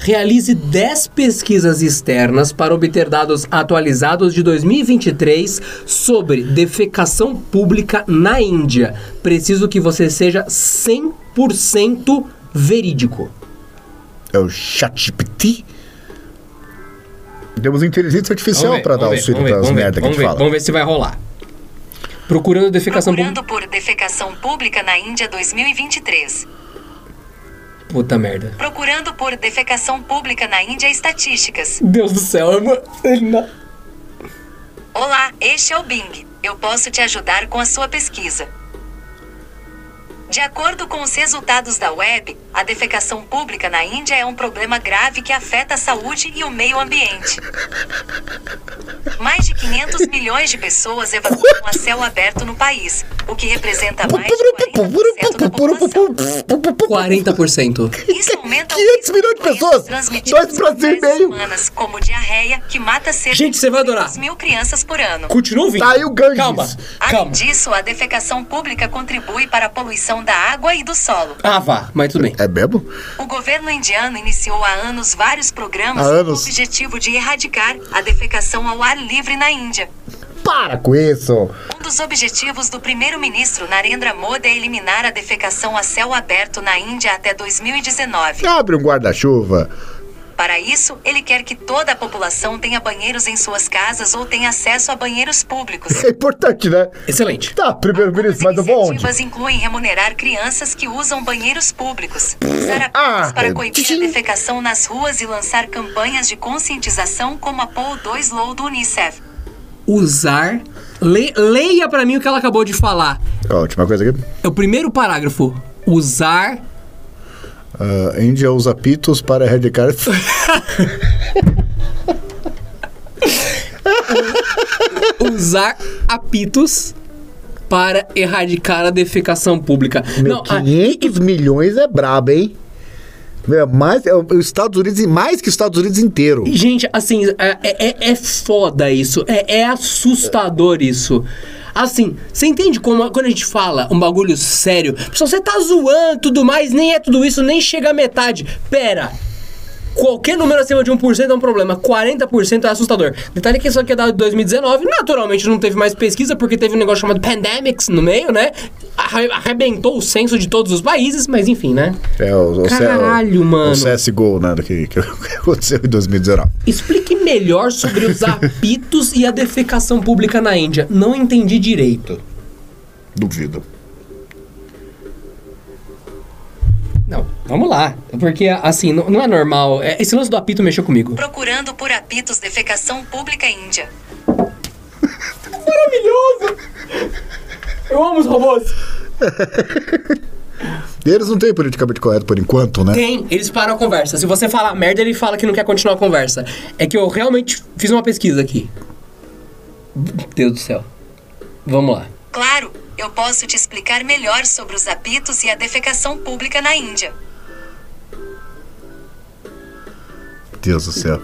realize 10 pesquisas externas para obter dados atualizados de 2023 sobre defecação pública na Índia. Preciso que você seja 100% verídico. É o ChatGPT? Temos inteligência artificial para dar auxílio para as merdas que a gente ver, fala. Vamos ver se vai rolar. Procurando defecação Procurando por defecação pública na Índia 2023. Puta merda. Procurando por defecação pública na Índia estatísticas. Deus do céu, ele não... Olá, este é o Bing. Eu posso te ajudar com a sua pesquisa. De acordo com os resultados da web, a defecação pública na Índia é um problema grave que afeta a saúde e o meio ambiente. Mais de 500 milhões de pessoas evacuam a céu aberto no país, o que representa mais de 40% da população. 40%. Isso aumenta 500 milhões de pessoas! Dois Brasil e meio! Humanas, como diarreia, que mata cerca Gente, você vai adorar. mil crianças por ano. Continua ouvindo. Tá aí o Ganges. Calma, Além calma. disso, a defecação pública contribui para a poluição da água e do solo. Ah, vá, mas tudo bem. É mesmo? O governo indiano iniciou há anos vários programas com o objetivo de erradicar a defecação ao ar livre na Índia. Para com isso! Um dos objetivos do primeiro-ministro Narendra Modi é eliminar a defecação a céu aberto na Índia até 2019. Abre um guarda-chuva. Para isso, ele quer que toda a população tenha banheiros em suas casas ou tenha acesso a banheiros públicos. É importante, né? Excelente. Tá, primeiro ministro, mas eu vou onde? iniciativas incluem remunerar crianças que usam banheiros públicos, usar apenas Ah, para é. coibir a defecação nas ruas e lançar campanhas de conscientização como a Paul 2 Low do Unicef. Usar. Le, leia pra mim o que ela acabou de falar. Ó, última coisa aqui. É o primeiro parágrafo. Usar. Uh, Índia usa pitos para erradicar. [LAUGHS] usar apitos para erradicar a defecação pública. Meu, Não, a- 500 milhões é brabo, hein? Meu, mais, é, os Estados Unidos, mais que os Estados Unidos inteiro. Gente, assim, é, é, é foda isso. É, é assustador isso. Assim, você entende como quando a gente fala um bagulho sério, pessoal, você tá zoando tudo mais, nem é tudo isso, nem chega a metade. Pera. Qualquer número acima de 1% é um problema, 40% é assustador. Detalhe que isso aqui é dado de 2019, naturalmente não teve mais pesquisa porque teve um negócio chamado pandemics no meio, né? arre- arrebentou o censo de todos os países, mas enfim, né? É, o, o, Caralho, o, mano. O CSGO, né, que, [LAUGHS] que aconteceu em 2019. Explique melhor sobre os apitos e a defecação pública na Índia. Não entendi direito. Duvido. Não, vamos lá. Porque, assim, não, não é normal. É, Esse lance do apito mexeu comigo. Procurando por apitos defecação pública índia. [LAUGHS] Maravilhoso! Eu amo os robôs. [LAUGHS] E eles não têm politicamente correto por enquanto, né? Tem, eles param a conversa. Se você falar merda, ele fala que não quer continuar a conversa. É que eu realmente fiz uma pesquisa aqui. Deus do céu. Vamos lá. Claro, eu posso te explicar melhor sobre os apitos e a defecação pública na Índia. Deus do céu.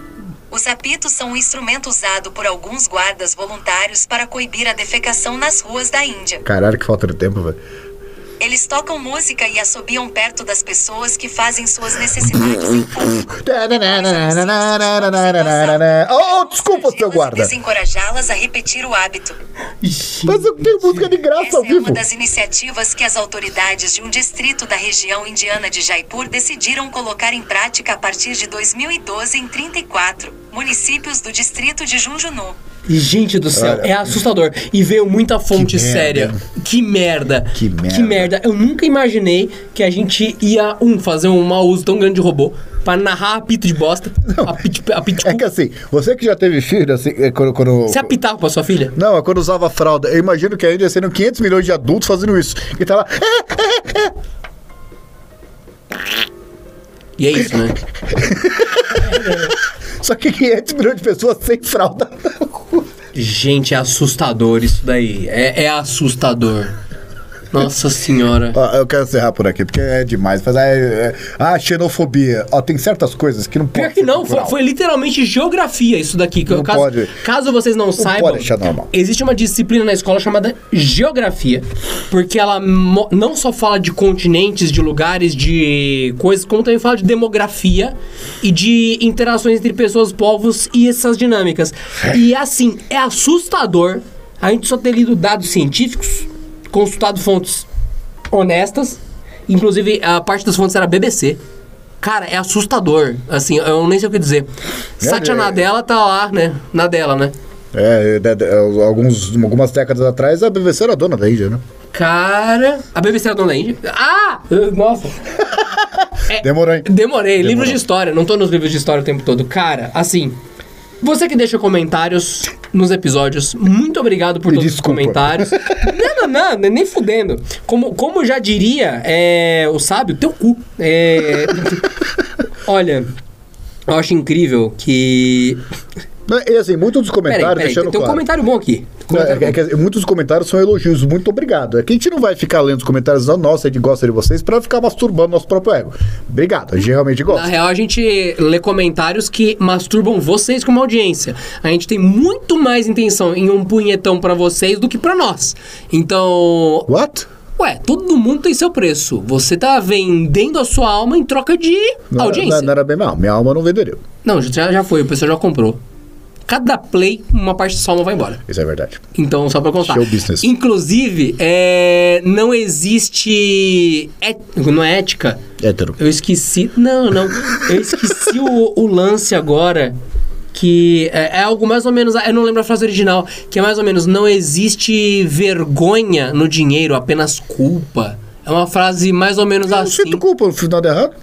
Os apitos são um instrumento usado por alguns guardas voluntários para coibir a defecação nas ruas da Índia. Caralho, que falta de tempo, velho. Eles tocam música e assobiam perto das pessoas que fazem suas necessidades em público. [LAUGHS] Oh, desculpa, seu guarda. Desencorajá-las a repetir o hábito. Mas eu tenho música de graça Essa ao é uma vivo. das iniciativas que as autoridades de um distrito da região indiana de Jaipur decidiram colocar em prática a partir de 2012 em 34 municípios do distrito de Junjunu. Gente do céu, Olha. é assustador. E veio muita fonte Que séria. Que merda. Que merda. Que merda. Eu nunca imaginei que a gente ia, um, fazer um mau uso tão grande de robô pra narrar apito de bosta. Apito, apito de É que assim, você que já teve filho, assim, é quando. quando... Você apitava pra sua filha? Não, é quando usava fralda. Eu imagino que ainda sendo 500 milhões de adultos fazendo isso. E tá lá. [LAUGHS] E é isso, né? [LAUGHS] Só que 500 milhões de pessoas sem fralda. Gente, é assustador isso daí. É, é assustador. Nossa senhora. Ó, eu quero encerrar por aqui, porque é demais. Mas é, é, ah, xenofobia. Ó, tem certas coisas que não pode Pior que não, foi, foi literalmente geografia isso daqui. que Não caso, pode. caso vocês não, saibam, pode achar normal. existe uma disciplina na escola chamada geografia, porque ela não só fala de continentes, de lugares, de coisas, como também fala de demografia e de interações entre pessoas, povos e essas dinâmicas. E assim, é assustador a gente só ter lido dados científicos, consultado fontes honestas, inclusive a parte das fontes era BBC. Cara, é assustador. Assim, eu nem sei o que dizer. Satya é. Nadella tá lá, né? Na dela, né? É, de- de- alguns, algumas décadas atrás a BBC era dona da Índia, né? Cara. A BBC era dona da Índia? Ah! Nossa! [LAUGHS] Demorou, hein? Demorei. Livros Demorou. de história. Não tô nos livros de história o tempo todo. Cara, assim. Você que deixa comentários nos episódios, muito obrigado por Me todos desculpa. os comentários. [LAUGHS] não, nem fudendo. Como, como já diria é, o sábio, teu cu. É, [LAUGHS] olha, eu acho incrível que. Não, E assim, muitos dos Peraí, comentários, peraí, deixando tem um claro. comentário bom aqui. Não, é, é que muitos dos comentários são elogios, muito obrigado. É que a gente não vai ficar lendo os comentários da nossa, a gente gosta de vocês, pra ficar masturbando nosso próprio ego. Obrigado, a gente realmente Na gosta. real, a gente lê comentários que masturbam vocês como audiência. A gente tem muito mais intenção em um punhetão pra vocês do que pra nós. Então, What? ué, todo mundo tem seu preço. Você tá vendendo a sua alma em troca de Não, audiência. não, não era bem mal, minha alma não venderia. Não, já, já foi, o pessoal já comprou. Cada play, uma parte sua alma vai embora. Isso é verdade. Então, só pra constar. Show business. Inclusive, é, não existe. é- não é ética. Hétero. Eu esqueci. Não, não. Eu esqueci o, o lance agora. Que é, é algo mais ou menos. Eu não lembro a frase original. Que é mais ou menos: não existe vergonha no dinheiro, apenas culpa. É uma frase mais ou menos Eu não assim. sinto culpa no final de errado.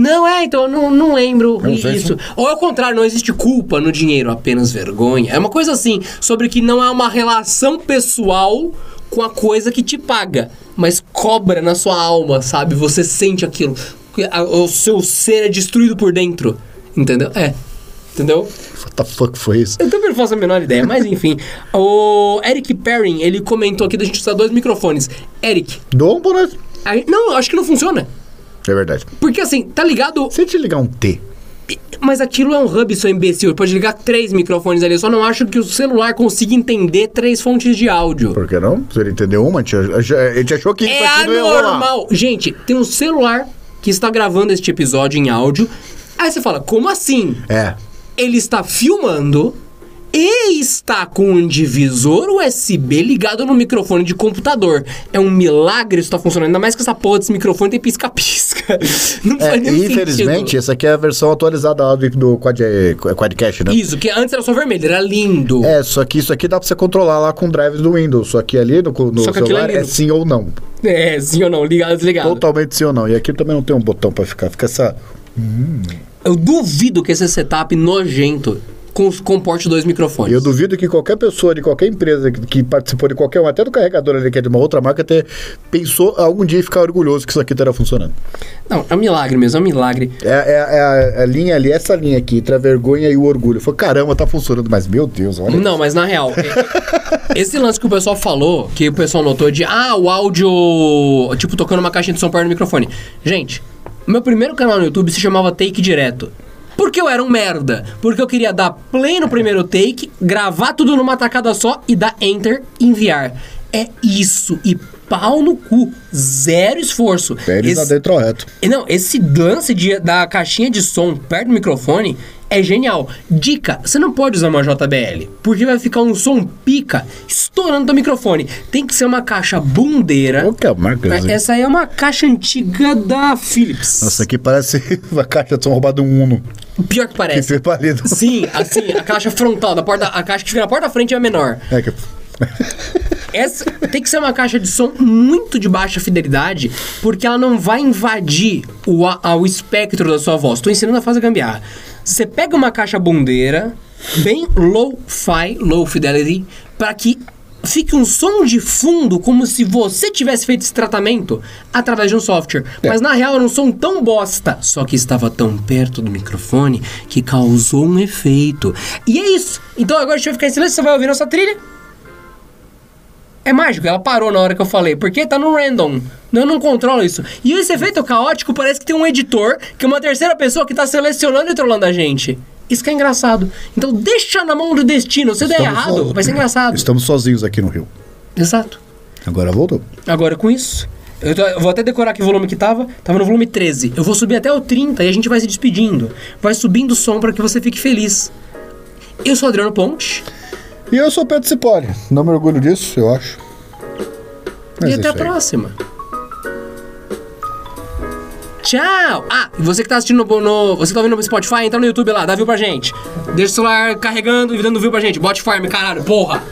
Não, é, então eu não, não lembro Não isso. Ou ao contrário, não existe culpa no dinheiro, apenas vergonha. É uma coisa assim, sobre que não há uma relação pessoal com a coisa que te paga, mas cobra na sua alma, sabe? Você sente aquilo. O seu ser é destruído por dentro. Entendeu? É. Entendeu? What the fuck foi isso? Eu também não faço a menor ideia, mas enfim. O Eric Perrin, ele comentou aqui da gente usar dois microfones. Eric, Dou um não, eu acho que não funciona. É verdade. Porque assim, tá ligado Se gente ligar um T, Mas aquilo é um hub, seu imbecil. Ele pode ligar três microfones ali. Eu só não acho que o celular consiga entender três fontes de áudio. por que não? Se ele entendeu uma, a gente achou que É isso aqui anormal. Gente, tem um celular que está gravando este episódio em áudio. Aí você fala, como assim? É. Ele está filmando e está com um divisor USB ligado no microfone de computador. É um milagre isso tá funcionando. Ainda mais que essa porra desse microfone tem pisca-pisca. [LAUGHS] Não É, faz nenhum infelizmente, sentido. essa aqui é a versão atualizada lá do, do Quad, Quadcast, né? Isso, que antes era só vermelho, era lindo. É, só que isso aqui dá pra você controlar lá com drives do Windows. Só que ali no, no que aquilo celular é é, sim ou não. É, sim ou não, ligado, desligado. Totalmente sim ou não. E aqui também não tem um botão pra ficar. Fica essa. Eu duvido que esse setup nojento cons- comporte dois microfones. Eu duvido que qualquer pessoa de qualquer empresa que, que participou de qualquer um, até do carregador ali que é de uma outra marca, ter, pensou algum dia ficar orgulhoso que isso aqui estaria funcionando. Não, é um milagre mesmo, é um milagre. É, é- é a, a linha ali, essa linha aqui, entre a vergonha e o orgulho. Foi caramba, tá funcionando, mas meu Deus, olha. Não, mas na real, é- [LAUGHS] esse lance que o pessoal falou, que o pessoal notou de, ah, o áudio, tipo, tocando uma caixinha de som perto do microfone. Gente, meu primeiro canal no YouTube se chamava Take Direto. Porque eu era um merda. Porque eu queria dar play no primeiro take, gravar tudo numa tacada só e dar enter, enviar. É isso. E pau no cu. Zero esforço. Pérez Esse- dentro reto. e Não, esse lance de, da caixinha de som perto do microfone é genial. Dica: você não pode usar uma JBL, porque vai ficar um som pica estourando do microfone. Tem que ser uma caixa bundeira. Qual que é a marca? Essa aí é uma caixa antiga da Philips. Nossa, aqui parece [LAUGHS] uma caixa de som roubada um Uno. Pior que Que parece. palido. Sim, assim, a caixa frontal da porta, a caixa que fica na porta da frente é a menor. É que... Essa tem que ser uma caixa de som muito de baixa fidelidade, porque ela não vai invadir o, a- o espectro da sua voz. Tô ensinando a fazer gambiarra. Você pega uma caixa bundeira, bem low-fi, low fidelity, para que fique um som de fundo como se você tivesse feito esse tratamento através de um software. Mas na real era um som tão bosta, só que estava tão perto do microfone que causou um efeito. E é isso. Então agora a gente vai ficar em silêncio, você vai ouvir nossa trilha. É mágico, ela parou na hora que eu falei, porque tá no random. Eu não controlo isso. E esse efeito caótico parece que tem um editor, que é uma terceira pessoa que tá selecionando e trolando a gente. Isso que é engraçado. Então deixa na mão do destino. Se der Estamos errado, so- vai ser engraçado. Estamos sozinhos aqui no Rio. Exato. Agora voltou. Agora com isso, eu, tô- eu vou até decorar que volume que tava. Tava no volume 13. Eu vou subir até o 30 e a gente vai se despedindo. Vai subindo o som para que você fique feliz. Eu sou Adriano Ponte. E eu sou Pedro Cipoli. Não me orgulho disso, eu acho. Mas e é até a próxima. Tchau! Ah, e você que tá assistindo no, no- Você que tá ouvindo no Spotify, entra no YouTube lá, dá view pra gente. Deixa o celular carregando e dando view pra gente. Bot farm, caralho, porra!